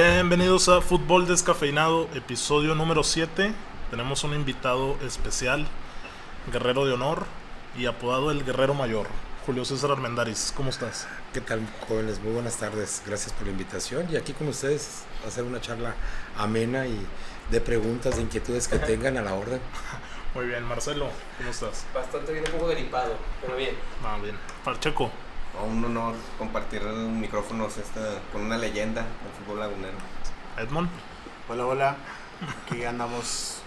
Bienvenidos a Fútbol Descafeinado, episodio número 7. Tenemos un invitado especial, guerrero de honor y apodado el Guerrero Mayor, Julio César Armendaris. ¿Cómo estás? ¿Qué tal, jóvenes? Muy buenas tardes. Gracias por la invitación. Y aquí con ustedes a hacer una charla amena y de preguntas, de inquietudes que tengan a la orden. Muy bien, Marcelo, ¿cómo estás? Bastante bien, un poco gripado, pero bien. Ah, bien. Parcheco. Un honor compartir micrófonos esta, con una leyenda del fútbol lagunero. Edmond. Hola, hola. Aquí andamos.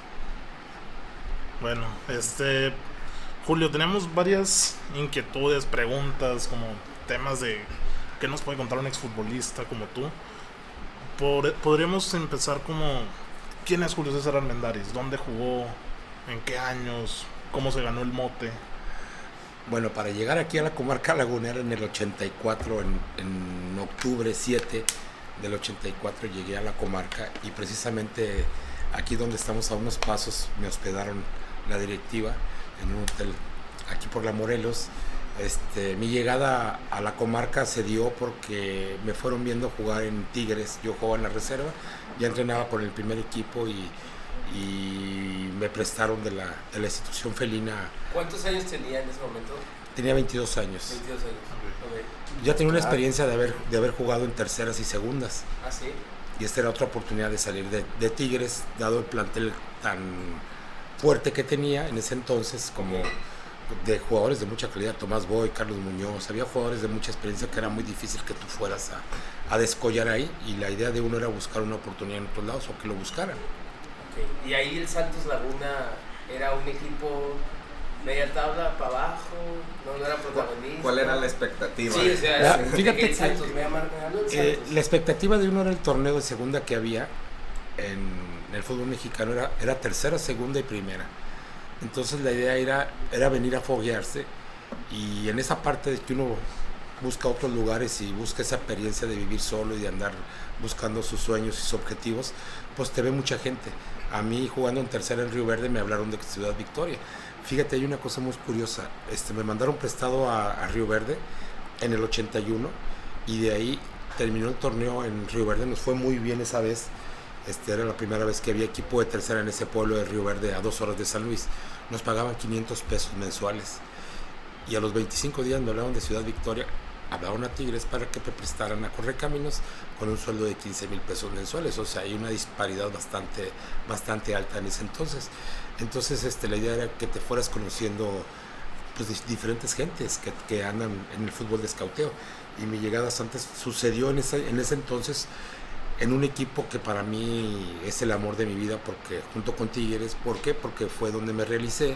Bueno, este. Julio, tenemos varias inquietudes, preguntas, como temas de qué nos puede contar un exfutbolista como tú. Por- podríamos empezar como. ¿Quién es Julio César Armendaris? ¿Dónde jugó? ¿En qué años? ¿Cómo se ganó el mote? Bueno, para llegar aquí a la comarca lagunera en el 84, en, octubre 7 del 84 llegué a la comarca y precisamente aquí donde estamos a unos pasos me hospedaron la directiva en un hotel aquí por la Morelos. Este, mi llegada a la comarca se dio porque me fueron viendo jugar en Tigres, yo jugaba en la reserva, ya entrenaba con el primer equipo y, y me prestaron de la, de la institución felina ¿Cuántos años tenía en ese momento? Tenía 22 años. 22 años. Ok. Ya tenía una Claro. experiencia de haber, de haber jugado en terceras y segundas. Ah, sí. Y esta era otra oportunidad de salir de, de Tigres, dado el plantel tan fuerte que tenía en ese entonces, como de jugadores de mucha calidad, Tomás Boy, Carlos Muñoz, había jugadores de mucha experiencia que era muy difícil que tú fueras a, a descollar ahí. Y la idea de uno era buscar una oportunidad en otros lados o que lo buscaran. Y ahí el Santos Laguna era un equipo media tabla para abajo, no, no era protagonista. ¿Cuál era la expectativa? Sí, o sea, sí, fíjate el que- Santos, ganó el Eh, Santos. la expectativa de uno era el torneo de segunda que había en el fútbol mexicano, era, era tercera, segunda y primera. Entonces la idea era, era venir a foguearse y en esa parte de que uno busca otros lugares y busca esa experiencia de vivir solo y de andar buscando sus sueños y sus objetivos, pues te ve mucha gente. A mí jugando en tercera en Río Verde me hablaron de Ciudad Victoria. Fíjate, hay una cosa muy curiosa. Este, me mandaron prestado a, a Río Verde en el 81 y de ahí terminó el torneo en Río Verde. Nos fue muy bien esa vez. Este, era la primera vez que había equipo de tercera en ese pueblo de Río Verde a dos horas de San Luis. Nos pagaban 500 pesos mensuales. Y a los 25 días me hablaron de Ciudad Victoria, hablaron a Tigres para que me prestaran a Correcaminos con un sueldo de 15 mil pesos mensuales. O sea, hay una disparidad bastante, bastante alta en ese entonces. Entonces, este, la idea era que te fueras conociendo pues, diferentes gentes que, que andan en el fútbol de escauteo. Y mi llegada a Santos sucedió en ese, en ese entonces en un equipo que para mí es el amor de mi vida, porque junto con Tigres, ¿por qué? Porque fue donde me realicé,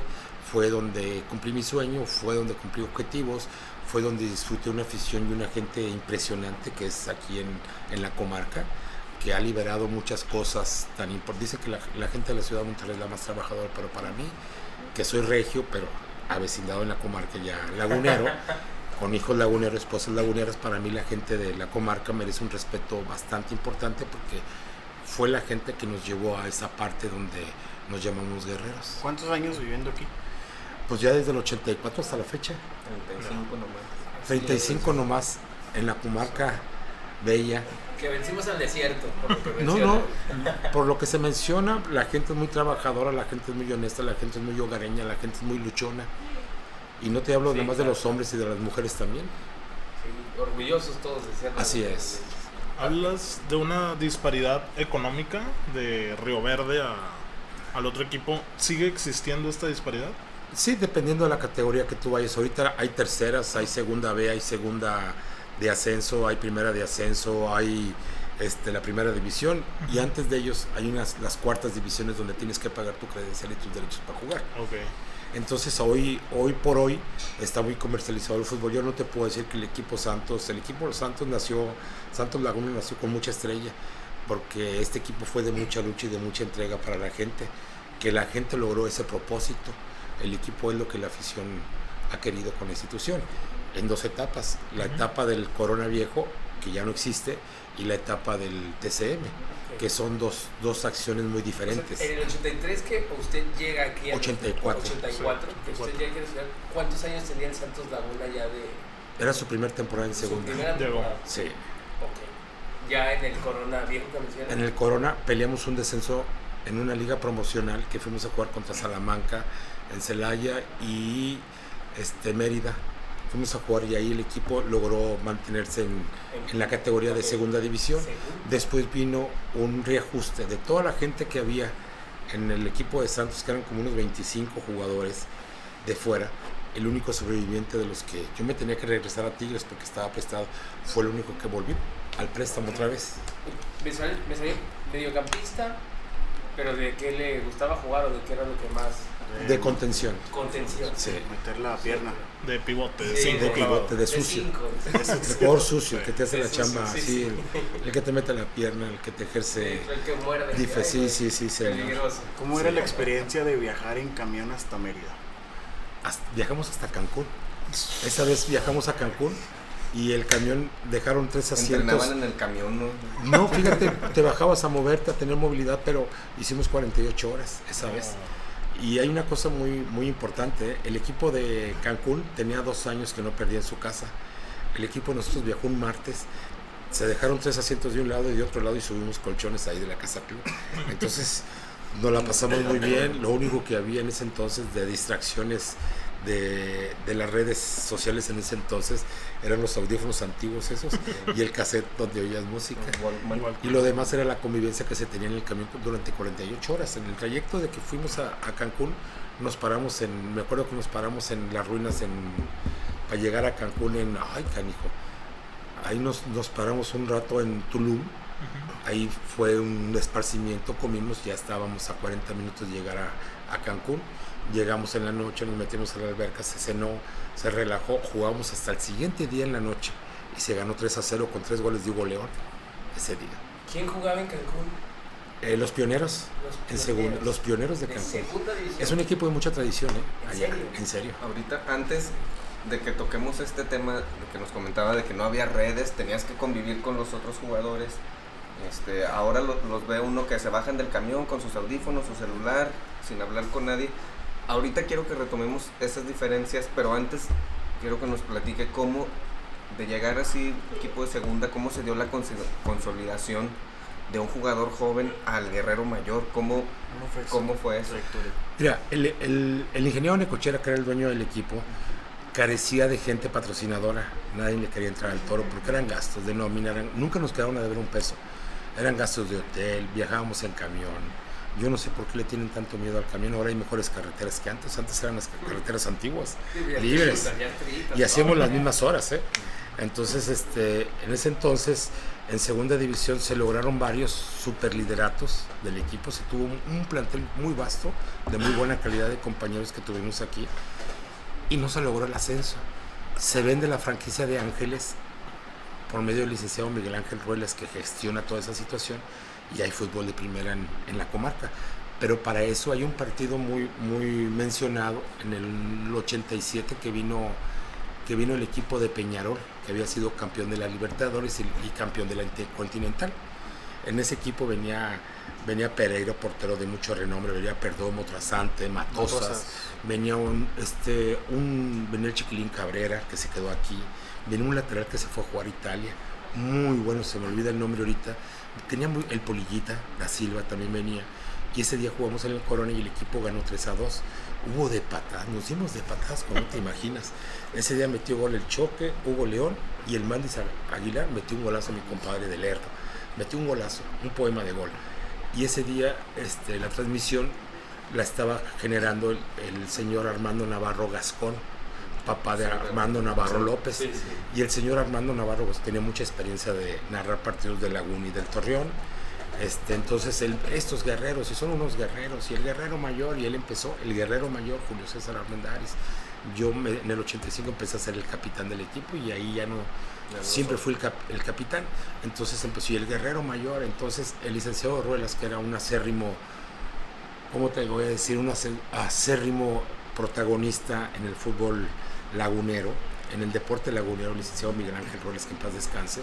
fue donde cumplí mi sueño, fue donde cumplí objetivos, fue donde disfruté una afición y una gente impresionante que es aquí en, en la comarca, que ha liberado muchas cosas tan importantes. Dice que la, la gente de la ciudad de Monterrey es la más trabajadora, pero para mí, que soy regio, pero avecindado en la comarca ya lagunero, con hijos laguneros, esposas laguneras, para mí la gente de la comarca merece un respeto bastante importante porque fue la gente que nos llevó a esa parte donde nos llamamos guerreros. ¿Cuántos años viviendo aquí? Pues ya desde el 84 hasta la fecha, 35 nomás. 35 nomás en la comarca bella. Que vencimos al desierto. por lo que No, no, por lo que se menciona, la gente es muy trabajadora, la gente es muy honesta, la gente es muy hogareña, la gente es muy luchona. Y no te hablo Sí, nada más de los hombres y de las mujeres también. Sí, orgullosos todos de ser. Así es. Hablas de una disparidad económica de Río Verde a, al otro equipo. ¿Sigue existiendo esta disparidad? Sí, dependiendo de la categoría que tú vayas. Ahorita hay terceras, hay segunda B, hay segunda de ascenso, hay primera de ascenso, hay este, la primera división. Y antes de ellos hay unas las cuartas divisiones donde tienes que pagar tu credencial y tus derechos para jugar. Ok. Entonces hoy, hoy por hoy está muy comercializado el fútbol. Yo no te puedo decir que el equipo Santos, el equipo Santos nació, Santos Laguna nació con mucha estrella, porque este equipo fue de mucha lucha y de mucha entrega para la gente, que la gente logró ese propósito. El equipo es lo que la afición ha querido con la institución, en dos etapas, la etapa del Corona Viejo, que ya no existe, y la etapa del TCM, que son dos, dos acciones muy O sea, diferentes. en el 83 que usted llega aquí a 84. 84, que usted llega aquí a la ciudad, ¿cuántos años tenía el Santos Laguna ya de Era su primer temporada en su segunda. primera temporada? Sí. Ok. ya en el Corona Viejo que. En el Corona peleamos un descenso en una liga promocional que fuimos a jugar contra Salamanca, en Celaya y este, Mérida. Fuimos a jugar y ahí el equipo logró mantenerse en, en la categoría de segunda división. Después vino un reajuste de toda la gente que había en el equipo de Santos, que eran como unos 25 jugadores de fuera. El único sobreviviente de los que yo me tenía que regresar a Tigres porque estaba prestado fue el único que volvió al préstamo otra vez. Me salió, me salió mediocampista, pero de qué le gustaba jugar o de qué era lo que más De contención. contención. Sí. Meter la pierna. De pivote, de Sí, cinco de pivote, de sucio. cinco. El jugador sucio, el que te hace De la sucio, chamba sí, así, sí. el, el que te mete la pierna, el que te ejerce. el que muerde. Dife, Ay, sí, sí, sí. Peligroso. ¿Cómo era la experiencia de viajar en camión hasta Mérida? Hasta- viajamos hasta Cancún. Esa vez viajamos a Cancún y el camión dejaron tres asientos. Entrenaban en el camión, ¿no? No, fíjate, te bajabas a moverte, a tener movilidad, pero hicimos 48 horas esa vez. Y hay una cosa muy, muy importante, el equipo de Cancún tenía dos años que no perdía en su casa. El equipo de nosotros viajó un martes, se dejaron tres asientos de un lado y de otro lado y subimos colchones ahí de la casa club. Entonces nos la pasamos muy bien, lo único que había en ese entonces de distracciones de, de las redes sociales en ese entonces eran los audífonos antiguos esos y el cassette donde oías música. Y lo demás era la convivencia que se tenía en el camión durante 48 horas. En el trayecto de que fuimos a, a Cancún, nos paramos en, me acuerdo que nos paramos en las ruinas en, para llegar a Cancún en, ay canijo, ahí nos, nos paramos un rato en Tulum, ahí fue un esparcimiento, comimos, ya estábamos a 40 minutos de llegar a, a Cancún, llegamos en la noche, nos metimos a la alberca, se cenó, se relajó, jugamos hasta el siguiente día en la noche y se ganó 3 a 0 con 3 goles de Hugo León ese día. ¿Quién jugaba en Cancún? Eh, los pioneros, Los en segundo, Pioneros. los pioneros de Cancún. Es un equipo de mucha tradición, ¿eh? ¿En Allá, serio? en serio. Ahorita, antes de que toquemos este tema de que nos comentaba de que no había redes, tenías que convivir con los otros jugadores. Este, ahora lo- los ve uno que se bajan del camión con sus audífonos, su celular, sin hablar con nadie. Ahorita quiero que retomemos esas diferencias, pero antes quiero que nos platique cómo de llegar así equipo de segunda, cómo se dio la consolidación de un jugador joven al guerrero mayor, cómo, ¿Cómo fue eso? cómo fue eso. Mira, el, el- el ingeniero Necochera, que era el dueño del equipo, carecía de gente patrocinadora. Nadie le quería entrar al toro porque eran gastos de nómina. eran- nunca nos quedaron a deber un peso. Eran gastos de hotel, viajábamos en camión. Yo no sé por qué le tienen tanto miedo al camión. Ahora hay mejores carreteras que antes. Antes eran las carreteras antiguas. Sí, libres. y hacíamos las mismas horas, ¿eh? Entonces, este, en ese entonces, en segunda división se lograron varios superlideratos del equipo. Se tuvo un, un plantel muy vasto, de muy buena calidad de compañeros que tuvimos aquí, y no se logró el ascenso. Se vende la franquicia de Ángeles por medio del licenciado Miguel Ángel Ruelas, que gestiona toda esa situación, y hay fútbol de primera en, en la comarca. Pero para eso hay un partido muy, muy mencionado en el 87 que vino que vino el equipo de Peñarol, que había sido campeón de la Libertadores y, y campeón de la Intercontinental. En ese equipo venía, venía Pereira, portero de mucho renombre, venía Perdomo, Trasante, Matosas, Matosas. venía un, este, un, venía el Chiquilín Cabrera, que se quedó aquí, venía un lateral que se fue a jugar a Italia, muy bueno, se me olvida el nombre ahorita, tenía el Polillita, Da Silva también venía, y ese día jugamos en el Corona y el equipo ganó 3 a 2. Hubo de patadas, nos dimos de patadas como no te imaginas. Ese día metió gol el Choque, Hugo León y el Mandis Aguilar metió un golazo a mi compadre de Lerdo. Metió un golazo, un poema de gol. Y ese día este, la transmisión la estaba generando el, el señor Armando Navarro Gascón, papá de Armando Navarro López. Y el señor Armando Navarro pues, tenía mucha experiencia de narrar partidos de Laguna y del Torreón. Este, entonces, estos guerreros, y son unos guerreros, y el guerrero mayor, y él empezó, el guerrero mayor, Julio César Armendáriz. Yo me- en el 85 empecé a ser el capitán del equipo y ahí ya no, siempre fui el, cap- el capitán. Entonces empezó, y el guerrero mayor, entonces el licenciado Ruelas, que era un acérrimo, ¿cómo te voy a decir? Un acérrimo protagonista en el fútbol lagunero, en el deporte lagunero, el licenciado Miguel Ángel Ruelas, que en paz descanse,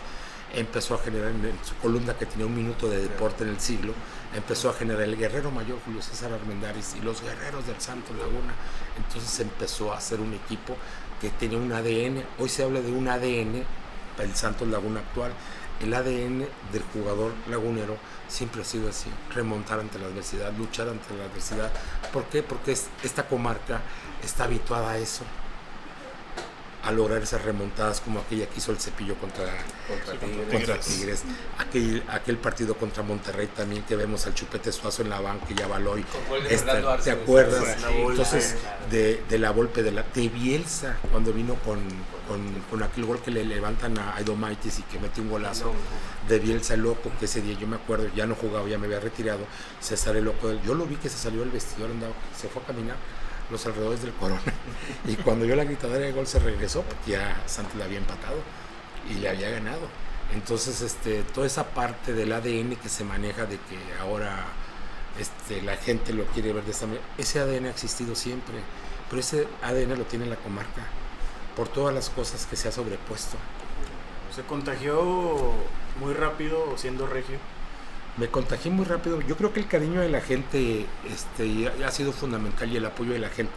empezó a generar en, su columna que tenía un minuto de deporte en el siglo, empezó a generar el guerrero mayor Julio César Armendáriz y los guerreros del Santo Laguna. Entonces empezó a hacer un equipo que tenía un ADN, hoy se habla de un ADN, el Santos Laguna actual. el ADN del jugador lagunero siempre ha sido así, remontar ante la adversidad, luchar ante la adversidad. ¿Por qué? Porque es- esta comarca está habituada a eso, a lograr esas remontadas como aquella que hizo el cepillo contra, Contra Sí, Tigres. contra Tigres. Tigres, aquel, aquel partido contra Monterrey también que vemos al Chupete Suazo en la banca y ya Baloy. Esta- ¿Te acuerdas? Sí. Entonces, de, de la golpe de la de Bielsa, cuando vino con, con, con aquel gol que le levantan a Aidomaitis y que mete un golazo de Bielsa loco, que ese día yo me acuerdo, ya no jugaba, ya me había retirado, se sale loco. Yo lo vi que se salió del vestidor, andaba, se fue a caminar los alrededores del corona. Y cuando yo la gritadera de gol se regresó, porque ya Santos le había empatado y le había ganado. Entonces, este, toda esa parte del ADN que se maneja de que ahora este, la gente lo quiere ver de esta manera, ese ADN ha existido siempre, pero ese ADN lo tiene la comarca por todas las cosas que se ha sobrepuesto. Se contagió muy rápido siendo regio. Me contagié muy rápido. Yo creo que el cariño de la gente este, ha sido fundamental y el apoyo de la gente.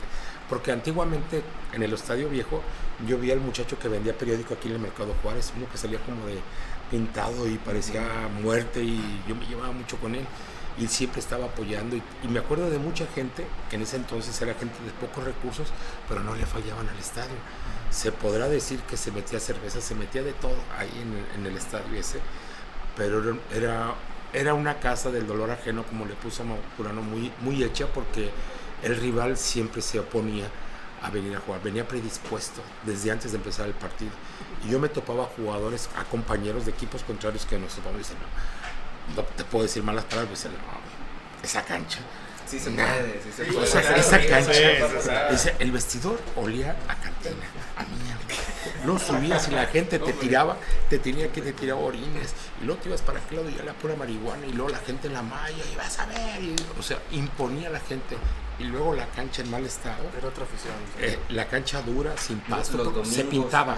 Porque antiguamente en el Estadio Viejo yo vi al muchacho que vendía periódico aquí en el Mercado Juárez, uno que salía como de pintado y parecía muerte y yo me llevaba mucho con él y siempre estaba apoyando y, y me acuerdo de mucha gente que en ese entonces era gente de pocos recursos pero no le fallaban al estadio se podrá decir que se metía cerveza se metía de todo ahí en el, en el estadio ese pero era- era, una casa del dolor ajeno, como le puso a Maturano, muy, muy hecha porque el rival siempre se oponía a venir a jugar, venía predispuesto desde antes de empezar el partido. Y yo me topaba a jugadores, a compañeros de equipos contrarios que nos topaban y decían, no, no te puedo decir malas palabras, decían, no, esa cancha. Sí se Nah. puede, sí se Sí, O puede. sea, claro, esa cancha, dice, el vestidor olía a cantina, a mierda. Luego subías y la gente te tiraba, te tenía que te tiraba orines, y luego te ibas para aquel lado y era pura marihuana, y luego la gente en la malla, y vas a ver, y- o sea, imponía a la gente. Y luego la cancha en mal estado, Era otra afición. eh, la cancha dura, sin pasto, los se domingos pintaba.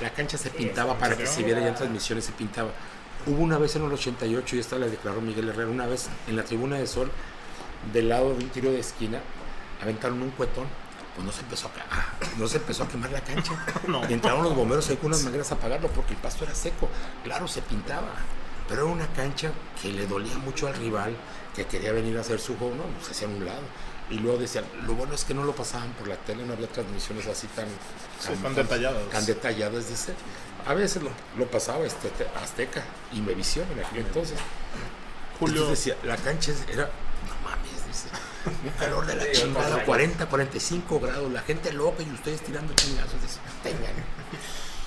La cancha se pintaba ¿en para que se viera ya en transmisiones, se pintaba. Hubo una vez en el 88, y esta la declaró Miguel Herrera, una vez en la tribuna de Sol, del lado de un tiro de esquina, aventaron un cuetón, pues no se empezó a, no se empezó a quemar la cancha. No. Y entraron los bomberos ahí con unas mangueras a apagarlo porque el pasto era seco. Claro, se pintaba. Pero era una cancha que le dolía mucho al rival, que quería venir a hacer su juego, no, se hacían un lado. Y luego decían, lo bueno es que no lo pasaban por la tele, no había transmisiones así tan, Sí, tan detalladas. Tan detalladas, dice. A veces lo, lo pasaba este, te- Azteca y Mevisión en aquel entonces. Julio, Entonces decía, la cancha era, un calor de la Sí, chingada, otra 40, 45 grados, la gente loca y ustedes tirando chingazos. Dice, tengan.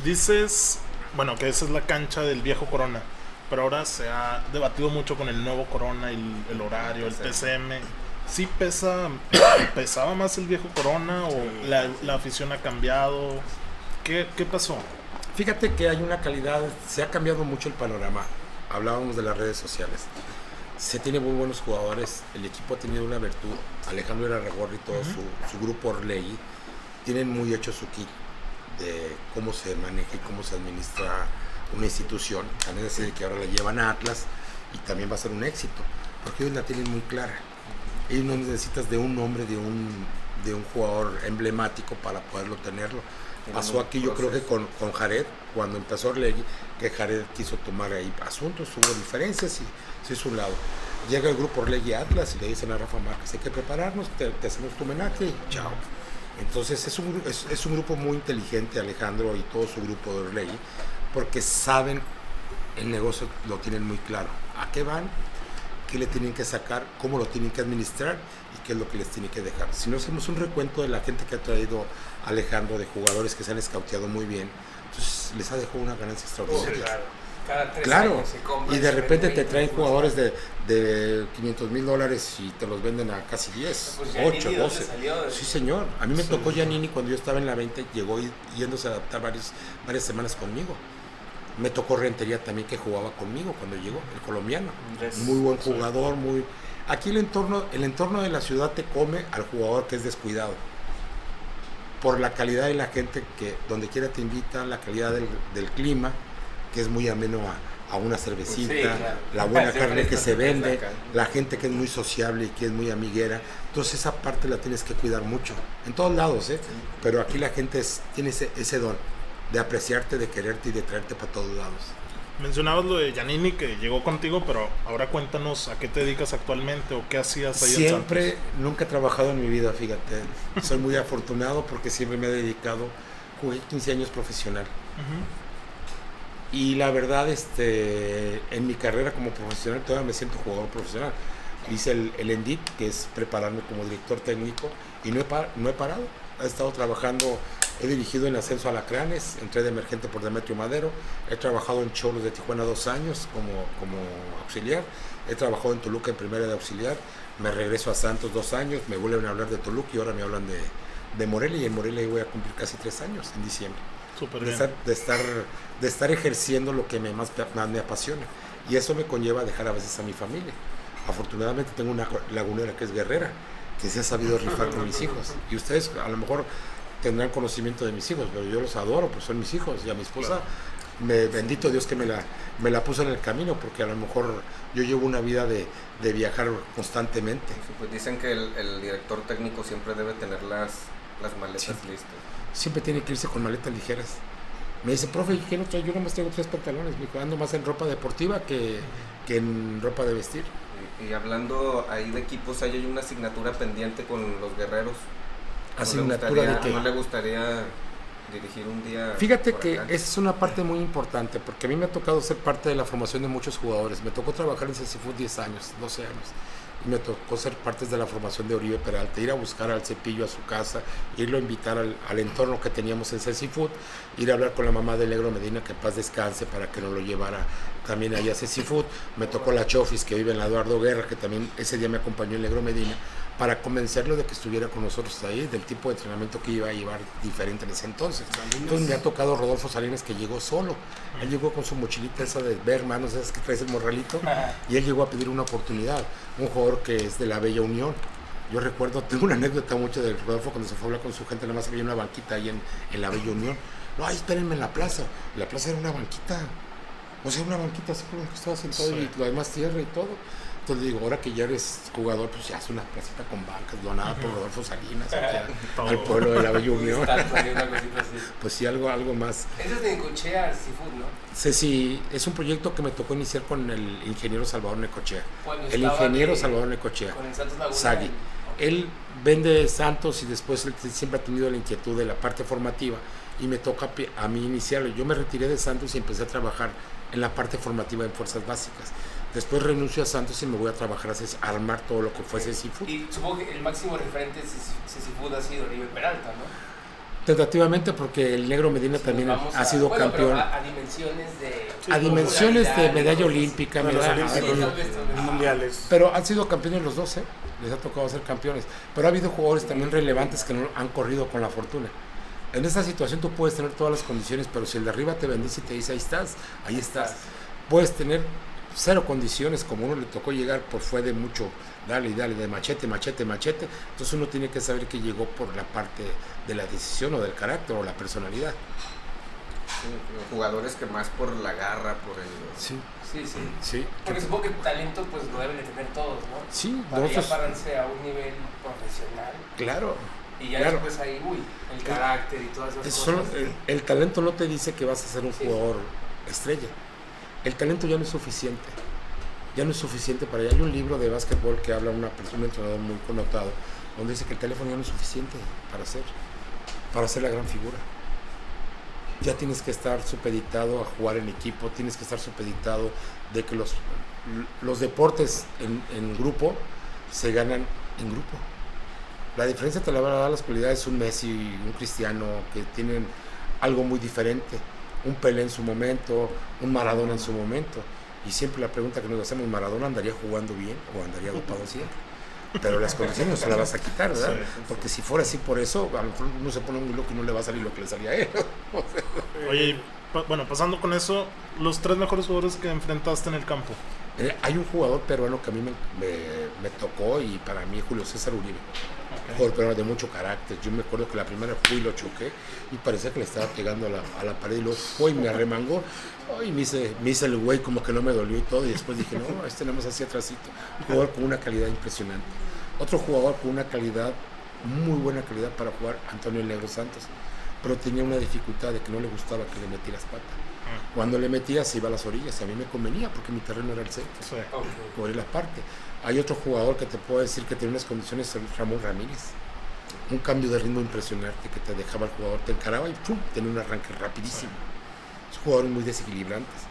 dices, bueno, que esa es la cancha del viejo Corona, pero ahora se ha debatido mucho con el nuevo Corona, el, el horario, el PCM. ¿Sí pesa, pesaba más el viejo Corona o la, la afición ha cambiado? ¿Qué, qué pasó? Fíjate que hay una calidad, se ha cambiado mucho el panorama. Hablábamos de las redes sociales. Se tiene muy buenos jugadores, el equipo ha tenido una virtud. Alejandro Irarragorri y todo su, su grupo Orlegui tienen muy hecho su kit de cómo se maneja y cómo se administra una institución. También es así de que ahora la llevan a Atlas y también va a ser un éxito, porque ellos la tienen muy clara. Ellos no necesitas de un nombre, de un, de un jugador emblemático para poderlo tenerlo. Pasó aquí yo creo que con, con Jared, cuando empezó Orlegui, que Jared quiso tomar ahí asuntos, hubo diferencias y se hizo un lado. Llega el grupo Orlegui Atlas y le dicen a Rafa Márquez, hay que prepararnos, te, te hacemos tu homenaje chao. Entonces es un, es, es un grupo muy inteligente, Alejandro y todo su grupo de Orlegui, porque saben el negocio, lo tienen muy claro. ¿A qué van? ¿Qué le tienen que sacar? ¿Cómo lo tienen que administrar? ¿Y qué es lo que les tiene que dejar? Si no hacemos un recuento de la gente que ha traído Alejandro, de jugadores que se han escauteado muy bien, entonces les ha dejado una ganancia extraordinaria. Claro. Cada tres Claro, años se compra y de repente te traen jugadores de, de 500 mil dólares y te los venden a casi 10, Pues Giannini, 8, ¿dónde 12. salió? Sí, señor. A mí me tocó Giannini cuando yo estaba en la 20, llegó yéndose a adaptar varios, varias semanas conmigo. Me tocó Rentería también que jugaba conmigo cuando llegó, el colombiano. Muy buen jugador, muy... Aquí el entorno, el entorno de la ciudad te come al jugador que es descuidado. Por la calidad de la gente que donde quiera te invita, la calidad del, del clima, que es muy ameno a, a una cervecita, Sí, claro. la buena carne que se vende, acá. la gente que es muy sociable y que es muy amiguera. Entonces esa parte la tienes que cuidar mucho, en todos lados, ¿eh? Pero aquí la gente es- tiene ese, ese don de apreciarte, de quererte y de traerte para todos lados. Mencionabas lo de Giannini que llegó contigo, pero ahora cuéntanos a qué te dedicas actualmente o qué hacías ahí en Siempre, Santos. nunca he trabajado en mi vida, fíjate. Soy muy afortunado porque siempre me he dedicado, jugué 15 años profesional. Ujú. Y la verdad, este, en mi carrera como profesional todavía me siento jugador profesional. Hice el, el ENDIT, que es prepararme como director técnico, y no he, par- no he parado. He estado trabajando, he dirigido en Ascenso a Alacranes, entré de emergente por Demetrio Madero, he trabajado en Cholos de Tijuana dos años como, como auxiliar, he trabajado en Toluca en primera de auxiliar, me regreso a Santos dos años, me vuelven a hablar de Toluca y ahora me hablan de, de Morelia, y en Morelia voy a cumplir casi tres años en diciembre Súper de estar, de estar, de estar ejerciendo lo que me más, más me apasiona. Y eso me conlleva a dejar a veces a mi familia. Afortunadamente tengo una lagunera que es guerrera, que se ha sabido rifar con mis hijos. Y ustedes a lo mejor tendrán conocimiento de mis hijos, pero yo los adoro, pues son mis hijos. Y a mi esposa, me, bendito Dios que me la, me la puso en el camino, porque a lo mejor yo llevo una vida de, de viajar constantemente. Sí, pues dicen que el, el director técnico siempre debe tener las, las maletas Sí. listas. siempre tiene que irse con maletas ligeras. Me dice, profe, ¿y qué no trae? Yo nomás tengo tres pantalones, me dijo, ando más en ropa deportiva que, que en ropa de vestir. Y, y hablando ahí de equipos, hay una asignatura pendiente con los guerreros. ¿No Asignatura gustaría- de que... ¿No le gustaría dirigir un día? Fíjate que esa es una parte muy importante, porque a mí me ha tocado ser parte de la formación de muchos jugadores. Me tocó trabajar en CCFUT 10 años, 12 años. Me tocó ser parte de la formación de Oribe Peralta, ir a buscar al cepillo a su casa, irlo a invitar al, entorno que teníamos en CCFUT, ir a hablar con la mamá de Negro Medina, que paz descanse, para que nos lo llevara también allá a CCFUT. Me tocó la Chofis, que vive en la Eduardo Guerra, que también ese día me acompañó el Negro Medina, para convencerlo de que estuviera con nosotros ahí, del tipo de entrenamiento que iba a llevar diferente en ese entonces. Entonces me ha tocado Rodolfo Salinas que llegó solo. Él llegó con su mochilita esa de ver hermanos, esas que traes el morralito, y él llegó a pedir una oportunidad. Un jugador que es de la Bella Unión. Yo recuerdo, tengo una anécdota mucho de Rodolfo cuando se fue a hablar con su gente, nada más había una banquita ahí en, en la Bella Unión. No, ahí espérenme en la plaza. La plaza era una banquita. O sea, una banquita así como que estaba sentado Sí. y lo demás tierra y todo. Entonces digo, ahora que ya eres jugador, pues ya es una placita con bancas donada por Rodolfo Salinas al pueblo de la Bella Un Unión. así. Pues sí, algo, algo más. Eso es de Cochea Seafood, ¿no? Ceci, es un proyecto que me tocó iniciar con el ingeniero Salvador Necochea. El ingeniero de- Salvador Necochea. Con el Santos Laguna. Sagui. Ok. Él vende Santos y después él siempre ha tenido la inquietud de la parte formativa y me toca a mí iniciarlo. Yo me retiré de Santos y empecé a trabajar en la parte formativa en fuerzas básicas. Después renuncio a Santos y me voy a trabajar a, armar todo lo que fuese Seafood. Y supongo que el máximo referente de Seafood ha sido Oribe Peralta, ¿no? Tentativamente porque el negro Medina también ha a- sido bueno, campeón. A, a dimensiones de. A dimensiones de popularidad, medalla olímpica, medalla- mundiales. Pero han sido campeones los dos, ¿eh? Les ha tocado ser campeones. Pero ha habido jugadores también relevantes que no han corrido con la fortuna. En esta situación tú puedes tener todas las condiciones, pero si el de arriba te bendice y te dice ahí estás, ahí estás. Puedes tener cero condiciones, como uno le tocó llegar, por fue de mucho, dale y dale, de machete, machete, machete. Entonces uno tiene que saber que llegó por la parte de la decisión o del carácter o la personalidad. Sí, jugadores que más por la garra, por el... Sí, Sí, sí. sí. Porque supongo que talento pues lo deben de tener todos, ¿no? Sí, Para ya nosotros, pararse a un nivel profesional. claro. Y ya Claro. después ahí, uy, el carácter y todas esas Es cosas. solo- el, el talento no te dice que vas a ser un Sí. jugador estrella. El talento ya no es suficiente. Ya no es suficiente para allá. Hay un libro de básquetbol que habla una persona, un entrenador muy connotado, donde dice que el teléfono ya no es suficiente para ser, para ser la gran figura. Ya tienes que estar supeditado a jugar en equipo, tienes que estar supeditado de que los, los deportes en, en grupo se ganan en grupo. La diferencia te la van a dar las cualidades un Messi, un Cristiano, que tienen algo muy diferente. Un Pelé en su momento, un Maradona en su momento. Y siempre la pregunta que nos hacemos, ¿Maradona andaría jugando bien o andaría dopado siempre? Pero las condiciones no se las vas a quitar, ¿verdad? Sí, sí, sí. Porque si fuera así por eso, a lo mejor uno se pone muy loco y no le va a salir lo que le salía a él. Oye, bueno, pasando con eso, los tres mejores jugadores que enfrentaste en el campo. Eh, hay un jugador peruano que a mí me, me- me tocó y para mí Julio César Uribe. Jugador peruano de mucho carácter. Yo me acuerdo que la primera fui y lo choqué y parecía que le estaba pegando a la, a la pared y luego fue y me arremangó. Ay, me hice, me hice el güey como que no me dolió y todo y después dije, no, este nada más así atrásito. Un jugador con una calidad impresionante. Otro jugador con una calidad, muy buena calidad para jugar, Antonio Negro Santos. Pero tenía una dificultad de que no le gustaba que le metieras pata. Ah, Cuando le metías se iba a las orillas, y a mí me convenía porque mi terreno era el centro, sí. Por la parte. Hay otro jugador que te puedo decir que tiene unas condiciones, Ramón Ramírez. Un cambio de ritmo impresionante que te dejaba el jugador, te encaraba y ¡pum! tenía un arranque rapidísimo. Son jugadores muy desequilibrantes.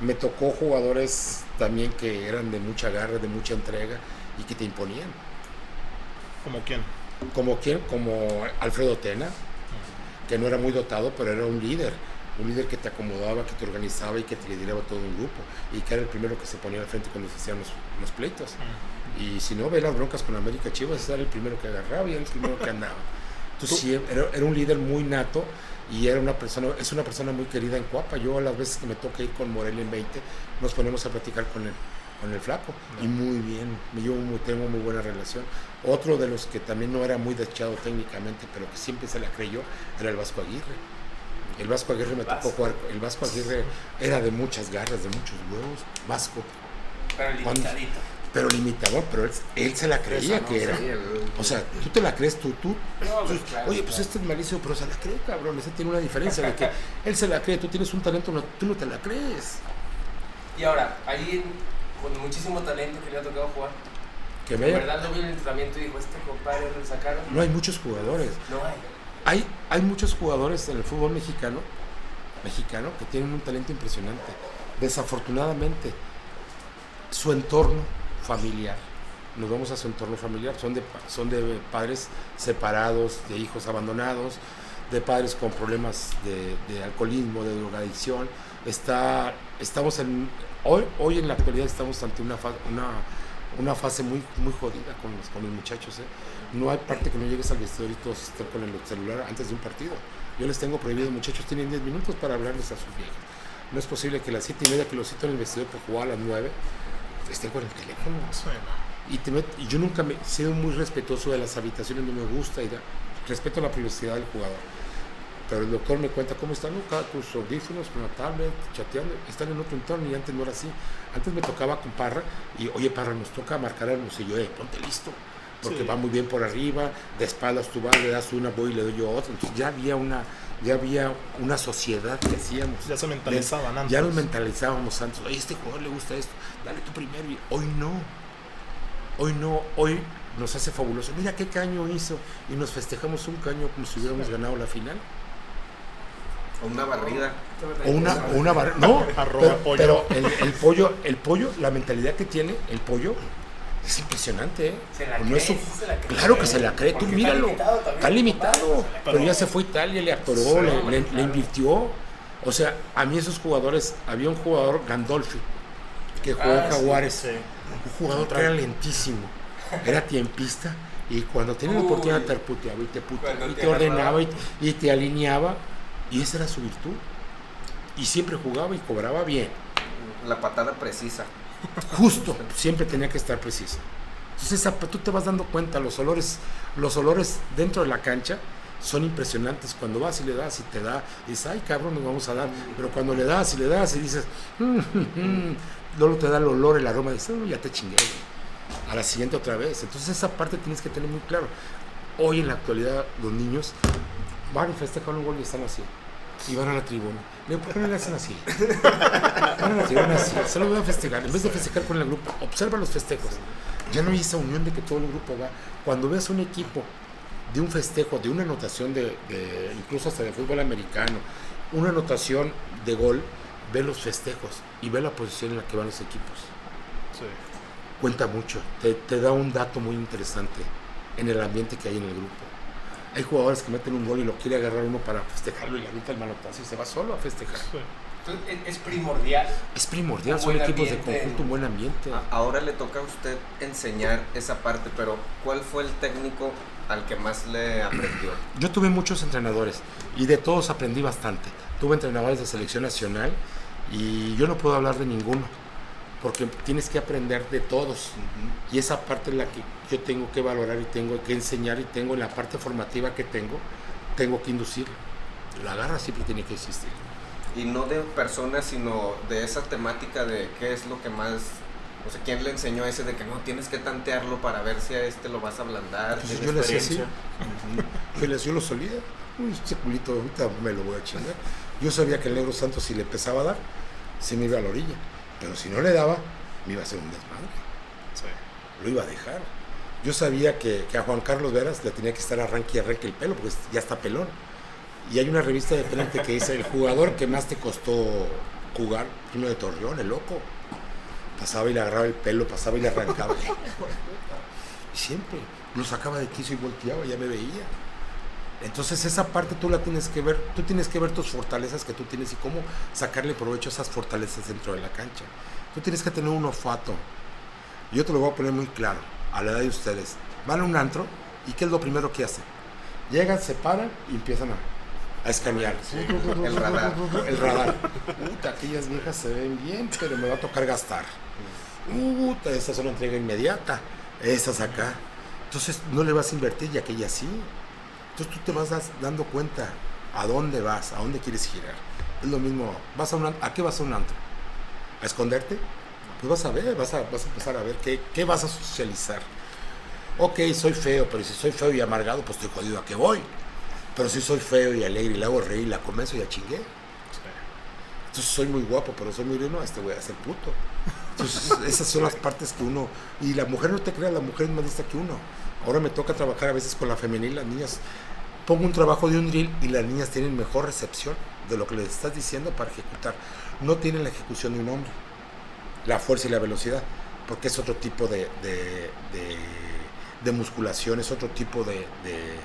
Me tocó jugadores también que eran de mucha garra, de mucha entrega y que te imponían. ¿Como quién? Como quien, como Alfredo Tena, que no era muy dotado, pero era un líder. Un líder que te acomodaba, que te organizaba y que te lideraba todo un grupo. Y que era el primero que se ponía al frente cuando se hacían los, los pleitos. Ah, Y si no ve las broncas con América Chivas, era el primero que agarraba y era el primero que andaba. Entonces sí, era, era un líder muy nato y era una persona, es una persona muy querida en Cuapa. Yo a las veces que me toca ir con Morelia en 20, nos ponemos a platicar con él, con el flaco. Y muy bien, me llevo muy, tengo muy buena relación. Otro de los que también no era muy dechado técnicamente, pero que siempre se la creyó, era el Vasco Aguirre. El Vasco Aguirre me tocó jugar, el Vasco Aguirre era de muchas garras, de muchos huevos, Vasco Pero limitadito. pero limitador, pero él, él se la creía Esa no, que era. O sea, tú te la crees tú, tú. No, tú- pues, claro, oye, pues claro. este es malísimo, pero se la cree, cabrón. Ese tiene una diferencia de que él se la cree, tú tienes un talento, no, tú no te la crees. Y ahora, alguien con muchísimo talento que le ha tocado jugar. Que De vea, verdad lo vi en el entrenamiento y dijo, este compadre lo sacaron. no hay muchos jugadores. No hay. Hay, hay muchos jugadores en el fútbol mexicano, mexicano que tienen un talento impresionante. Desafortunadamente, su entorno familiar, nos vamos a su entorno familiar, son de, son de padres separados, de hijos abandonados, de padres con problemas de, de alcoholismo, de drogadicción. Está, estamos en, hoy, hoy en la actualidad estamos ante una, fa- una, una fase muy, muy jodida con los, con los muchachos. ¿eh? No hay parte que no llegues al vestidor y todos estén con el celular antes de un partido. Yo les tengo prohibido, muchachos tienen 10 minutos para hablarles a sus viejas. No es posible que a las 7 y media que los cito en el vestidor por jugar a las 9 estén con el teléfono. Y, te met- y yo nunca me he sido muy respetuoso de las habitaciones, no me gusta respeto la privacidad del jugador. Pero el doctor me cuenta cómo están, ¿no? Cada- con sus audífonos, con la tablet, chateando, están en otro entorno y antes no era así. Antes me tocaba con Parra y, oye Parra, nos toca marcar algo. Y yo, eh, ponte listo, porque Sí. va muy bien por arriba, de espaldas tú vas, le das una, voy y le doy yo otra. Entonces ya había una, ya había una sociedad que hacíamos. Ya se mentalizaban antes. Ya nos mentalizábamos antes. Oye, este jugador le gusta esto, dale tú primero. Y hoy no. Hoy no. Hoy nos hace fabuloso. Mira qué caño hizo. Y nos festejamos un caño como si hubiéramos ganado la final. O una barrida. O una, o una barra- No, pero, pollo. pero el, el pollo, el pollo, la mentalidad que tiene el pollo es impresionante. ¿eh? Se la No cree, es un- sí se la cree. Claro que se la cree, tú míralo. Está limitado. Pero ya se fue a Italia, le atoró, Sí, le, le- le invirtió. O sea, a mí esos jugadores, había un jugador, Gandolfi, que jugó en Ah, sí, Jaguares. Sí. Un jugador que era lentísimo, era tiempista y cuando tenía la oportunidad te puteaba y te puteaba y te ordenaba y te alineaba y esa era su virtud. Y siempre jugaba y cobraba bien. La patada precisa. Justo, siempre tenía que estar preciso. Entonces esa- tú te vas dando cuenta, los olores, los olores dentro de la cancha son impresionantes. Cuando vas y le das y te da, dices, ay cabrón, nos vamos a dar. Pero cuando le das y le das y dices, "Mm, mm, mm", luego te da el olor, el aroma, y dices, "Oh, ya te chingué. güey". A la siguiente otra vez. Entonces esa parte tienes que tener muy claro. Hoy en la actualidad los niños van y festejan un gol y están así. Y van a la tribuna. Le digo, ¿por qué no le hacen así? Van a la tribuna así. Se lo voy a festejar. En vez de festejar con el grupo, observa los festejos. Ya no hay esa unión de que todo el grupo va. Cuando ves un equipo de un festejo, de una anotación de, de- incluso hasta de fútbol americano, una anotación de gol, ve los festejos y ve la posición en la que van los equipos. Sí. Cuenta mucho, te, te da un dato muy interesante en el ambiente que hay en el grupo. Hay jugadores que meten un gol y lo quiere agarrar uno para festejarlo y le avienta el manotazo y se va solo a festejar. Sí. Entonces, es- primordial. Es primordial, Un son buen equipos de ambiente. conjunto, un buen ambiente. Ahora le toca a usted enseñar esa parte, pero ¿cuál fue el técnico al que más le aprendió? Yo tuve muchos entrenadores y de todos aprendí bastante. Tuve entrenadores de selección nacional y yo no puedo hablar de ninguno porque tienes que aprender de todos y esa parte es la que yo tengo que valorar y tengo que enseñar y tengo en la parte formativa que tengo, tengo que inducir. La garra siempre tiene que existir. Y no de personas, sino de esa temática de qué es lo que más... O sea, ¿quién le enseñó ese de que no tienes que tantearlo para ver si a este lo vas a ablandar? Entonces ¿Tienes yo le hacía así, yo les yo lo solía Uy, este culito, ahorita me lo voy a chingar. Yo sabía que el negro Santos, si le empezaba a dar, se me iba a la orilla. Pero si no le daba, me iba a hacer un desmadre. Sí. Lo iba a dejar. Yo sabía que, que a Juan Carlos Veras le tenía que estar arranque y arranque el pelo, porque ya está pelón. Y hay una revista de penalti que dice: el jugador que más te costó jugar, uno de Torreón, el loco. Pasaba y le agarraba el pelo, pasaba y le arrancaba. Y siempre lo sacaba de quiso y volteaba, ya me veía. Entonces esa parte tú la tienes que ver, tú tienes que ver tus fortalezas que tú tienes y cómo sacarle provecho a esas fortalezas dentro de la cancha. Tú tienes que tener un olfato. Yo te lo voy a poner muy claro, a la edad de ustedes. Van a un antro y ¿qué es lo primero que hacen? Llegan, se paran y empiezan a, a escanear. El radar. El radar. Puta, aquellas viejas se ven bien, pero me va a tocar gastar. Puta, esta es una entrega inmediata. Estas acá. Entonces no le vas a invertir y aquella sí. Entonces tú te vas dando cuenta a dónde vas, a dónde quieres girar. Es lo mismo. Vas a, un, ¿A qué vas a un antro? ¿A esconderte? Pues vas a ver, vas a, vas a empezar a ver qué, qué vas a socializar. Ok, soy feo, pero si soy feo y amargado, pues estoy jodido a qué voy. Pero si soy feo y alegre y le hago reír y la convenzo, ya chingué. Entonces soy muy guapo, pero soy muy no, este voy a ser puto. Entonces esas son las partes que uno... Y la mujer no te crea, la mujer es más lista que uno. Ahora me toca trabajar a veces con la femenil, las niñas... Pongo un trabajo de un drill y las niñas tienen mejor recepción de lo que les estás diciendo para ejecutar. No tienen la ejecución de un hombre, la fuerza y la velocidad, porque es otro tipo de, de, de- de musculación, es otro tipo de, de...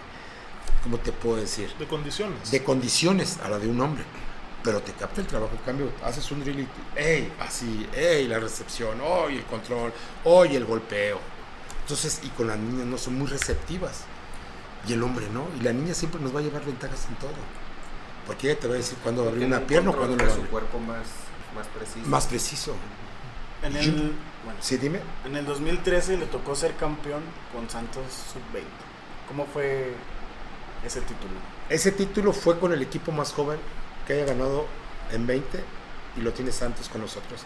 ¿Cómo te puedo decir? De condiciones. de condiciones a la de un hombre. Pero te capta el trabajo, en cambio, haces un drill y, ¡ey! Así, ¡ey! La recepción, ¡oy! El control, ¡oy! El golpeo. Entonces, y con las niñas no son muy receptivas. Y el hombre no. Y la niña siempre nos va a llevar ventajas en todo. Porque ella te va a decir cuándo va a abrir una un pierna o cuándo no su cuerpo más, más preciso. Más preciso. En el, bueno, Sí, dime. en el 2013 le tocó ser campeón con Santos Sub-20. ¿Cómo fue ese título? Ese título fue con el equipo más joven que haya ganado en 20 y lo tiene Santos con nosotros.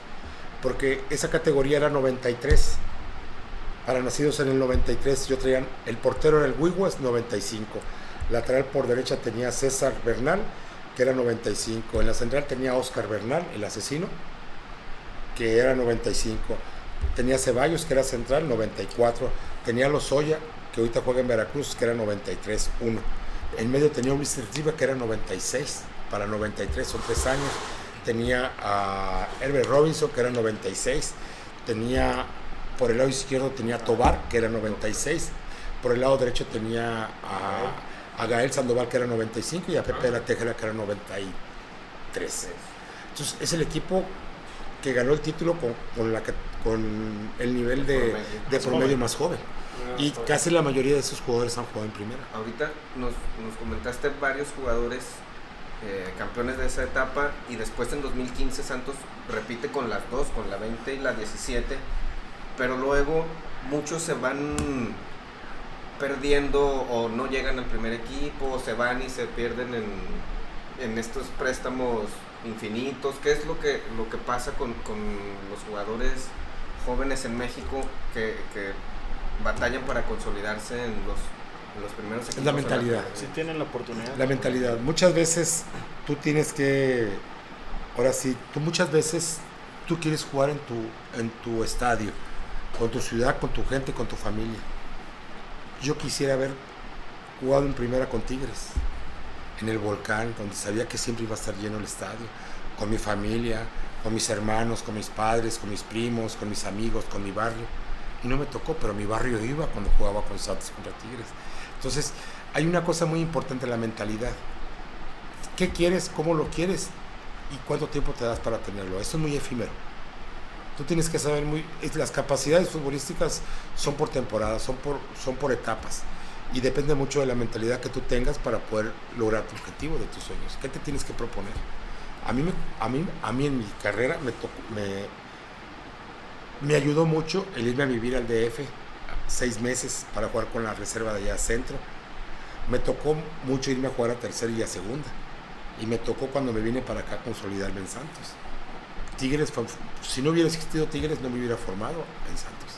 Porque esa categoría era 93. Para nacidos en el 93, yo traían, el portero era el Wiguas 95. Lateral por derecha tenía César Bernal, que era 95. En la central tenía Oscar Bernal, el asesino, que era 95. Tenía Ceballos, que era central, 94. Tenía Lozoya, que ahorita juega en Veracruz, que era 93, 1. En medio tenía Mr. Riva, que era 96, para 93, son tres años. Tenía a Herbert Robinson, que era 96. Tenía, por el lado izquierdo tenía a Tobar, que era 96. Por el lado derecho tenía a, a Gael Sandoval, que era 95, y a Pepe de la Tejera, que era 93. Entonces, es el equipo que ganó el título con, con la, con el nivel de Promedio. de Más joven. más joven. Y casi la mayoría de esos jugadores han jugado en primera. Ahorita nos, nos comentaste varios jugadores eh, campeones de esa etapa y después en 2015 Santos repite con las dos, con la 20 y la 17, pero luego muchos se van perdiendo o no llegan al primer equipo o se van y se pierden en, en estos préstamos infinitos. ¿Qué es lo que, lo que pasa con, con los jugadores jóvenes en México que, que batallan para consolidarse en los, en los primeros equipos? la mentalidad. Si tienen la oportunidad. La mentalidad. Muchas veces tú tienes que, ahora sí, tú muchas veces tú quieres jugar en tu, en tu estadio, con tu ciudad, con tu gente, con tu familia. Yo quisiera haber jugado en primera con Tigres, en el volcán, donde sabía que siempre iba a estar lleno el estadio, con mi familia, con mis hermanos, con mis padres, con mis primos, con mis amigos, con mi barrio. Y no me tocó, pero mi barrio iba cuando jugaba con Santos contra Tigres. Entonces, hay una cosa muy importante, la mentalidad. ¿Qué quieres? ¿Cómo lo quieres? ¿Y cuánto tiempo te das para tenerlo? Eso es muy efímero. Tú tienes que saber muy... Las capacidades futbolísticas son por temporada, son por, son por etapas. Y depende mucho de la mentalidad que tú tengas para poder lograr tu objetivo de tus sueños. ¿Qué te tienes que proponer? A mí, a mí, a mí en mi carrera me, me, me ayudó mucho el irme a vivir al DF seis meses para jugar con la reserva de allá centro. Me tocó mucho irme a jugar a tercera y a segunda. Y me tocó cuando me vine para acá consolidarme en Santos. Tigres, si no hubiera existido Tigres, no me hubiera formado en Santos.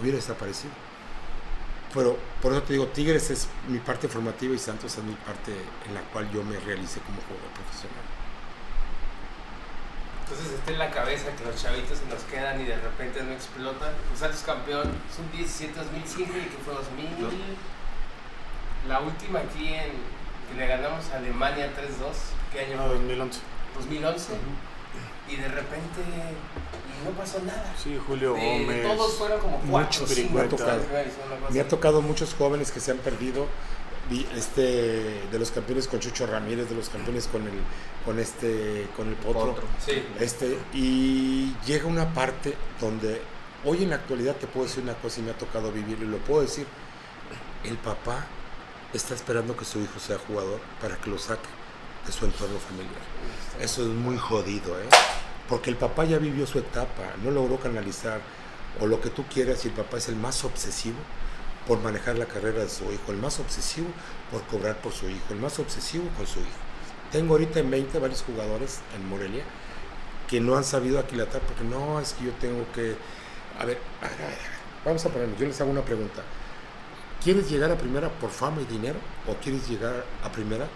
Hubiera desaparecido. Pero por eso te digo, Tigres es mi parte formativa y Santos es mi parte en la cual yo me realicé como jugador profesional. Entonces está en la cabeza que los chavitos se nos quedan y de repente no explotan. Pues Santos campeón, sub 17 2005 y que fue 2000. La última aquí en que le ganamos a Alemania 3-2. ¿Qué año No, fue? 2011. 2011. Y de repente y no pasó nada. Sí, Julio De- Gómez. de todos fueron como cuatro, Muchos me ha tocado. Me ha muchos jóvenes que se han perdido. Este, de los campeones con Chucho Ramírez, de los campeones con el, con este, con el Potro. Potro. Sí. Este, y llega una parte donde hoy en la actualidad te puedo decir una cosa y me ha tocado vivirlo y lo puedo decir. El papá está esperando que su hijo sea jugador para que lo saque de su entorno familiar. Eso es muy jodido, ¿eh? Porque el papá ya vivió su etapa, no logró canalizar o lo que tú quieras y el papá es el más obsesivo por manejar la carrera de su hijo, el más obsesivo por cobrar por su hijo, el más obsesivo con su hijo. Tengo ahorita en 20 varios jugadores en Morelia que no han sabido aquilatar porque no, es que yo tengo que... A ver, vamos a ponernos, yo les hago una pregunta. ¿Quieres llegar a primera por fama y dinero o quieres llegar a primera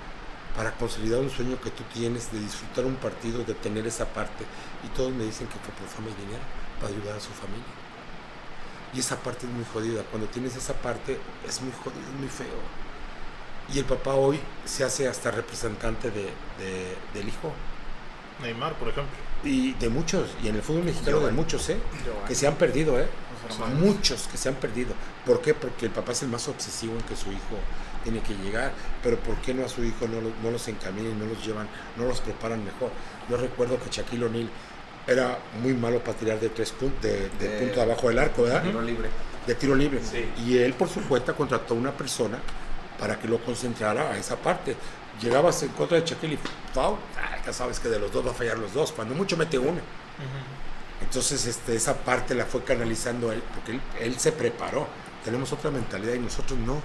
para consolidar un sueño que tú tienes de disfrutar un partido, de tener esa parte? Y todos me dicen que fue por fama y dinero, para ayudar a su familia. Y esa parte es muy jodida. Cuando tienes esa parte es muy jodido, es muy feo. Y el papá hoy se hace hasta representante de, de- del hijo. Neymar, por ejemplo. Y de muchos, y en el fútbol mexicano de muchos, ¿eh? Que se han perdido, ¿eh? Muchos que se han perdido. ¿Por qué? Porque el papá es el más obsesivo en que su hijo tiene que llegar. Pero ¿por qué no a su hijo no, lo- no los encaminan, no los llevan, no los preparan mejor? Yo recuerdo que Shaquille O'Neal era muy malo para tirar de tres puntos, de, de De- punto abajo del arco, ¿verdad? Tiro libre. De tiro libre. Sí. Y él por su cuenta contrató a una persona para que lo concentrara a esa parte. Llegabas en contra de Shaquille y foul, ah, ya sabes que de los dos va a fallar los dos, cuando mucho mete una. Entonces, este, esa parte la fue canalizando él, porque él, él se preparó. Tenemos otra mentalidad y nosotros no.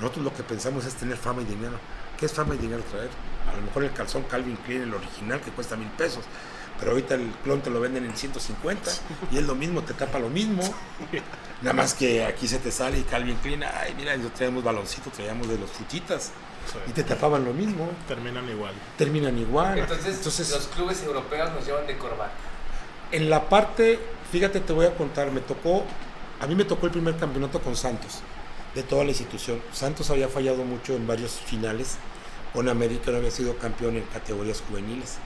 Nosotros lo que pensamos es tener fama y dinero. ¿Qué es fama y dinero traer? A lo mejor el calzón Calvin Klein, el original, que cuesta mil pesos. Pero ahorita el clon te lo venden en 150 y es lo mismo, te tapa lo mismo. Nada más que aquí se te sale y Calvin Klein, ay, mira, yo traíamos baloncito, traíamos de los frutitas Sí. y te tapaban lo mismo. Terminan igual. Terminan igual. Entonces, Entonces los clubes europeos nos llevan de corbata. En la parte, fíjate, te voy a contar, me tocó, a mí me tocó el primer campeonato con Santos, de toda la institución. Santos había fallado mucho en varios finales, con América no había sido campeón en categorías juveniles,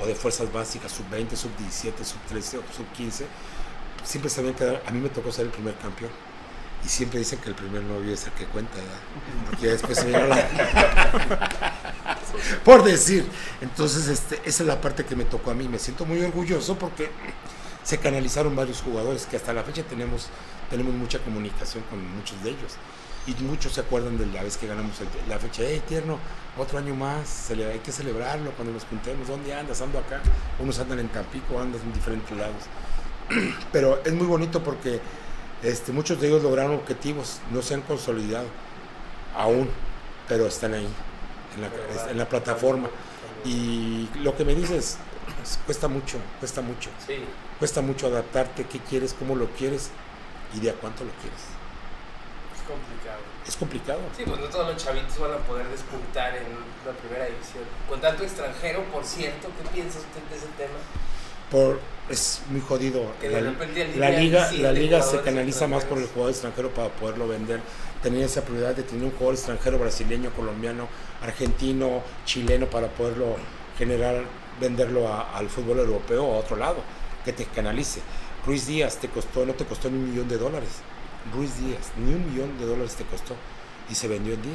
o de fuerzas básicas, sub-20, sub-17, sub-13 o sub-15. Siempre sabían que a mí me tocó ser el primer campeón. Y siempre dicen que el primer novio es el que cuenta, ¿verdad? Porque después se la... Por decir. Entonces, este, esa es la parte que me tocó a mí. Me siento muy orgulloso porque se canalizaron varios jugadores que hasta la fecha tenemos, tenemos mucha comunicación con muchos de ellos. Y muchos se acuerdan de la vez que ganamos el- la fecha. Hey, tierno, otro año más, hay que celebrarlo cuando nos juntemos. ¿Dónde andas? Ando acá. Unos andan en Tampico, andan en diferentes lados. Pero es muy bonito porque este, muchos de ellos lograron objetivos, no se han consolidado aún, pero están ahí, en la, en la plataforma. Y lo que me dices, pues, cuesta mucho, cuesta mucho. Sí. Cuesta mucho adaptarte, qué quieres, cómo lo quieres y de a cuánto lo quieres. Es complicado. Es complicado. Sí, pues no todos los chavitos van a poder despuntar en la primera división. Con tanto extranjero, por cierto, ¿qué piensa usted de ese tema? Por, es muy jodido. Que La, liga, la liga se canaliza más por el jugador extranjero para poderlo vender. Tener esa prioridad de tener un jugador extranjero brasileño, colombiano, argentino, chileno para poderlo generar, venderlo a- al fútbol europeo o a otro lado, que te canalice. Ruiz Díaz te costó, no te costó ni un millón de dólares. Ruiz Díaz, ni un millón de dólares te costó y se vendió en 10.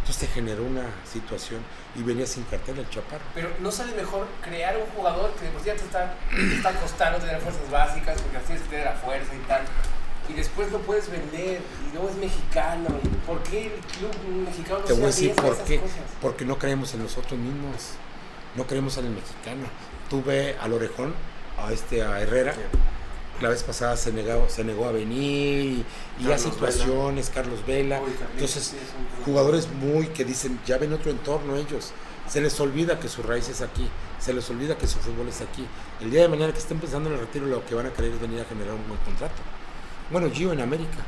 Entonces te generó una situación y venía sin cartel el chaparro. Pero ¿no sale mejor crear un jugador que de por sí ya te está, te está costando tener fuerzas básicas, porque así tienes que tener la fuerza y tal, y después lo puedes vender, y luego es mexicano, y ¿por qué el club mexicano no Te voy a decir por qué. cosas? Porque no creemos en nosotros mismos. No creemos en el mexicano. Tú ve al Orejón, a este a Herrera. La vez pasada se negó, se negó a venir y, y a situaciones, Carlos Vela. Uy, Entonces, sí, jugadores muy que dicen, ya ven otro entorno ellos. Se les olvida que su raíz es aquí, se les olvida que su fútbol es aquí. El día de mañana que estén pensando en el retiro, lo que van a querer es venir a generar un buen contrato. Bueno, Gio en América,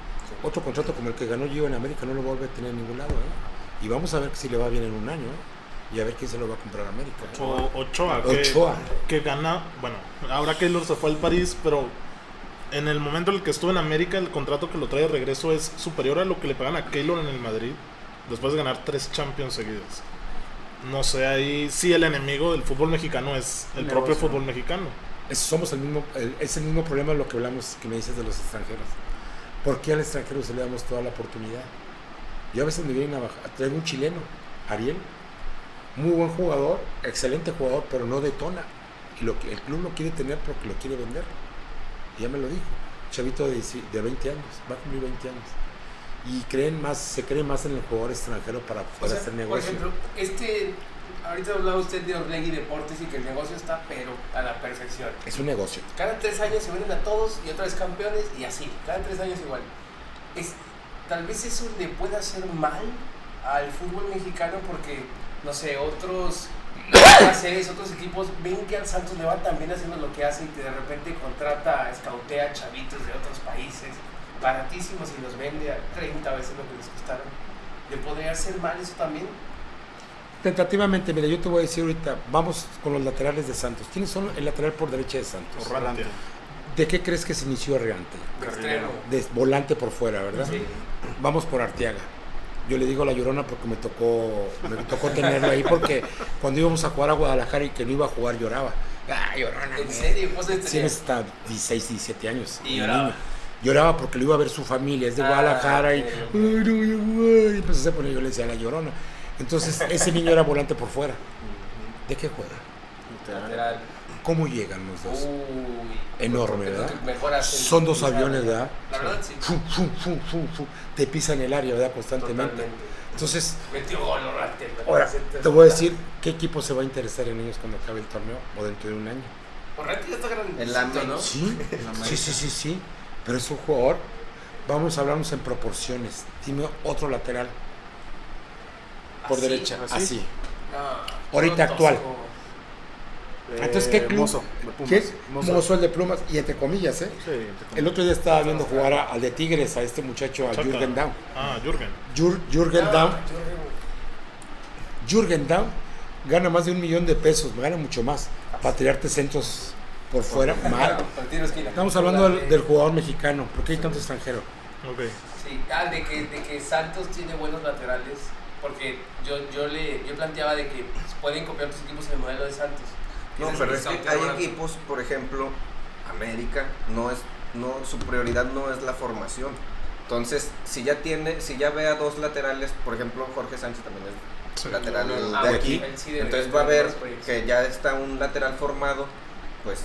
Otro contrato como el que ganó Gio en América no lo vuelve a tener en ningún lado. ¿eh? Y vamos a ver si le va bien en un año. ¿eh? Y a ver quién se lo va a comprar a América. O- Ochoa, que, Ochoa. que gana, bueno, ahora Keylor se fue al París, pero en el momento en el que estuvo en América, el contrato que lo trae de regreso es superior a lo que le pagan a Keylor en el Madrid, después de ganar tres Champions seguidas. No sé, ahí sí el enemigo del fútbol mexicano es el Negocio. propio fútbol mexicano. Es, somos el mismo, el- es el mismo problema de lo que hablamos, que me dices de los extranjeros. ¿Por qué al extranjero se le damos toda la oportunidad? Yo a veces me vienen a, bajar, traer un chileno, Ariel, muy buen jugador, excelente jugador, pero no detona. Y lo que, el club lo quiere tener porque lo quiere vender. Y ya me lo dijo. Chavito de, 10 de 20 años, va a cumplir 20 años. Y creen más, se cree más en el jugador extranjero para O poder sea, hacer por negocio. ejemplo, este, ahorita hablaba usted de Orlegui Deportes y que el negocio está pero a la perfección. es un negocio. Cada tres años se venden a todos y otra vez campeones y así, cada tres años igual. Es, tal vez eso le pueda hacer mal al fútbol mexicano porque, no sé, otros series, otros equipos ven que al Santos le va tan bien haciendo lo que hace y que de repente contrata, escautea chavitos de otros países baratísimos y los vende a 30 veces lo que les costaron. ¿Le podría hacer mal eso también? Tentativamente, mira, yo te voy a decir ahorita, vamos con los laterales de Santos. ¿Quiénes son el lateral por derecha de Santos? Orrantia. ¿De qué crees que se inició Arreante? De volante por fuera, ¿verdad? Sí. Vamos por Arteaga. Yo le digo la llorona porque me tocó, me tocó tenerlo ahí porque cuando íbamos a jugar a Guadalajara y que no iba a jugar lloraba. Ah, llorona. ¿En güey". serio? ¿Vos Sí, hasta 16, 17 años. Y lloraba. niño. Lloraba porque lo iba a ver su familia, es de Ah, Guadalajara y, "Ay, no voy a jugar", y empecé a poner, yo le decía la llorona. Entonces, ese niño era volante por fuera. ¿De qué juega? Lateral. ¿Cómo llegan los dos? Uy. Enorme, ¿verdad? Son dos pisar. aviones, ¿verdad? La verdad, sí. Fum, fum, fum, fum, fum. Te pisan el área, ¿verdad? Constantemente. Totalmente. Entonces, Metió gol, ahora, te voy a decir qué equipo se va a interesar en ellos cuando acabe el torneo o dentro de un año. Orrante ya está grande. El AME, ¿no? Sí, sí, sí, sí, sí. Pero es un jugador. Vamos a hablarnos en proporciones. Dime otro lateral por ¿Así? derecha. ¿Así? Así. No, Ahorita no, actual. tosco. Entonces, ¿qué club? Mozo. ¿Qué? Mozo. Mozo el de plumas. Y entre comillas, ¿eh? Sí, te El otro día estaba viendo jugar a- al de Tigres, a este muchacho, a. Jürgen Damm. Ah, Jürgen. Jür- Jürgen Ah, Damm. Jürgen. Damm gana más de un millón de pesos, gana mucho más. Para tirarte centros por fuera, mal. Estamos hablando del, del jugador mexicano. ¿Por qué hay tanto extranjero? Ok. Sí, ah, de que, de que Santos tiene buenos laterales. Porque yo, yo, le, yo planteaba de que pueden copiar otros equipos en el modelo de Santos. No, pero es que hay ahora. equipos, por ejemplo, América, no es, no, su prioridad no es la formación. Entonces, si ya tiene, si ya ve a dos laterales, por ejemplo, Jorge Sánchez también es Sí. lateral de aquí, sí entonces va a ver que ya está un lateral formado, pues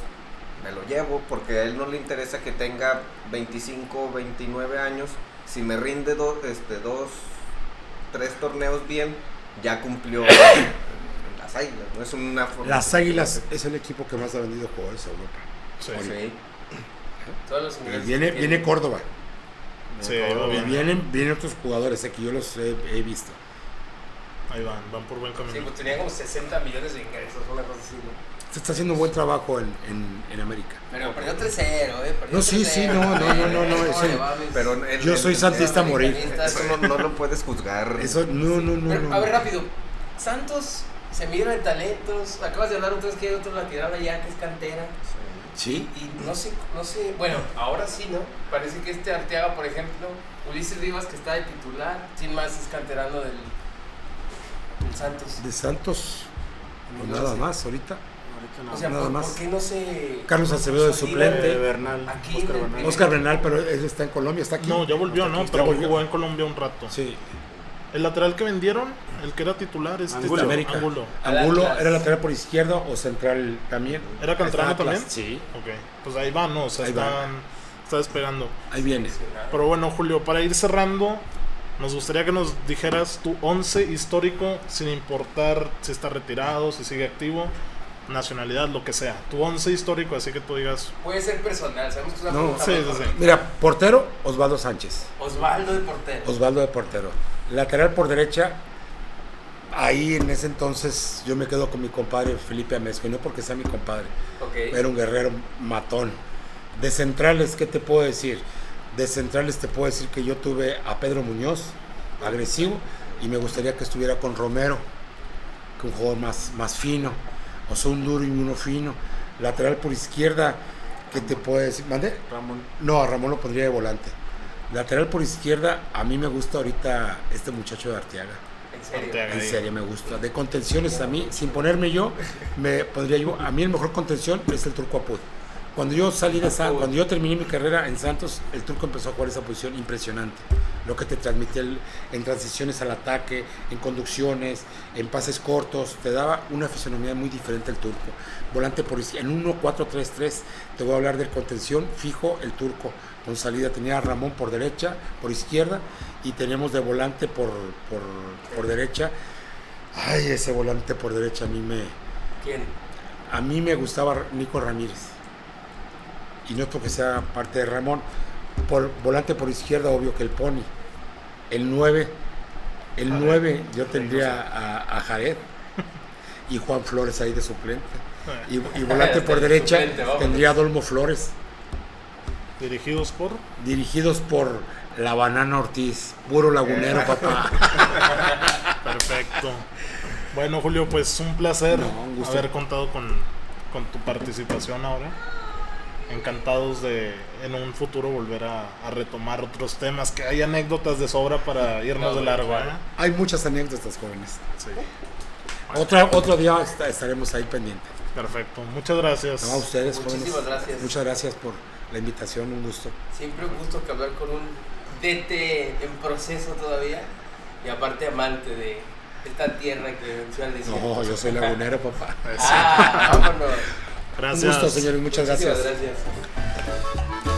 me lo llevo, porque a él no le interesa que tenga 25 o 29 años, si me rinde dos, este, dos, tres torneos bien, ya cumplió águilas, no es una formación. Las Águilas es el equipo que más ha vendido jugadores a Europa. Sí, Sí. Todos los Y ingleses viene, viene Córdoba. Sí, ahí va Y bien. vienen, vienen otros jugadores eh, que yo los he, he visto. Ahí van, van por buen Sí, camino. pues tenía como 60 millones de ingresos, una cosa así, ¿no? Se está haciendo un buen trabajo en, en, en América. Pero perdió 3-0, ¿eh? Perdió No, sí, 3-0. sí, no, no, no, no, no, eso- le Pero el- Yo soy el- santista a morir. Eso no, no lo puedes juzgar. Eso, no, no, no, Pero, no. A ver, rápido. Santos se mira de talentos. Acabas de hablar otra vez que hay otro lateral allá que es cantera. Sí, Y no sé, no sé. Bueno, ahora sí, ¿no? Parece que este Arteaga, por ejemplo, Ulises Rivas, que está de titular, sin más es canterano del, del Santos. de Santos, pues No nada sé. más ahorita. Ahorita no. O sea, nada ¿por, más. por qué no se. Carlos Acevedo de suplente. Eh, Bernal, Aquí Oscar Bernal. Oscar Bernal, pero él está en Colombia, está aquí. No, ya volvió, ¿no? Pero volvió. jugó en Colombia un rato. Sí, El lateral que vendieron, el que era titular, este Angulo. América. Angulo. Era lateral por izquierda o central también. ¿Era Atlas, también? Sí, Ok, pues ahí van, ¿no? O sea, Ahí están, está despegando. ahí viene. Pero bueno, Julio, para ir cerrando, nos gustaría que nos dijeras tu 11 histórico, sin importar si está retirado, si sigue activo, nacionalidad, lo que sea. Tu 11 histórico, así que tú digas, Puede ser personal, sabemos que es una No, sí, sí, sí. Mira, portero, Osvaldo Sánchez. Osvaldo de portero. Osvaldo de portero. Lateral por derecha, ahí en ese entonces yo me quedo con mi compadre Felipe Amezco, y no porque sea mi compadre, era un guerrero matón. De centrales, ¿qué te puedo decir? De centrales te puedo decir que yo tuve a Pedro Muñoz, agresivo, y me gustaría que estuviera con Romero, que un jugador más, más fino, o sea, un duro y uno fino. Lateral por izquierda, que te puedo decir? ¿Mande? Ramón. No, a Ramón lo pondría de volante. Lateral por izquierda, a mí me gusta ahorita este muchacho de Arteaga. En serio. Arteaga. En serio, me gusta. De contenciones a mí, sin ponerme yo, me podría yo. A mí el mejor contención es el Turco Apud. Cuando yo salí de San, cuando yo terminé mi carrera en Santos, el Turco empezó a jugar esa posición impresionante. Lo que te transmitía el- en transiciones al ataque, en conducciones, en pases cortos, te daba una fisonomía muy diferente el Turco. Volante por en 1-4-3-3, te voy a hablar de contención, fijo el Turco. Con salida tenía a Ramón por derecha, por izquierda, y teníamos de volante por, por, por derecha. Ay, ese volante por derecha a mí me, ¿Quién? a mí me gustaba Nico Ramírez. Y no es porque sea parte de Ramón. Por volante por izquierda, obvio que el Pony. El 9. El 9 yo tendría a, a Jared. Y Juan Flores ahí de suplente. Y, y volante por derecha tendría a Dolmo Flores. Dirigidos por. Dirigidos por la Banana Ortiz. Puro lagunero, papá. Perfecto. Bueno, Julio, pues un placer No, un gusto. haber contado con, con tu participación ahora. Encantados de en un futuro volver a, a retomar otros temas, que hay anécdotas de sobra para irnos No, de largo. ¿eh? Hay muchas anécdotas, jóvenes. Sí. Otro, otro día esta- estaremos ahí pendientes. Perfecto. Muchas gracias. No, a ustedes, Muchísimas jóvenes. gracias. Muchas gracias por la invitación, un gusto. Siempre un gusto que hablar con un DT en proceso todavía y aparte amante de esta tierra que menciona el. No, yo soy lagunero, papá. Ah, vámonos. Gracias. Un gusto, señores, muchas Muchísimas gracias. gracias.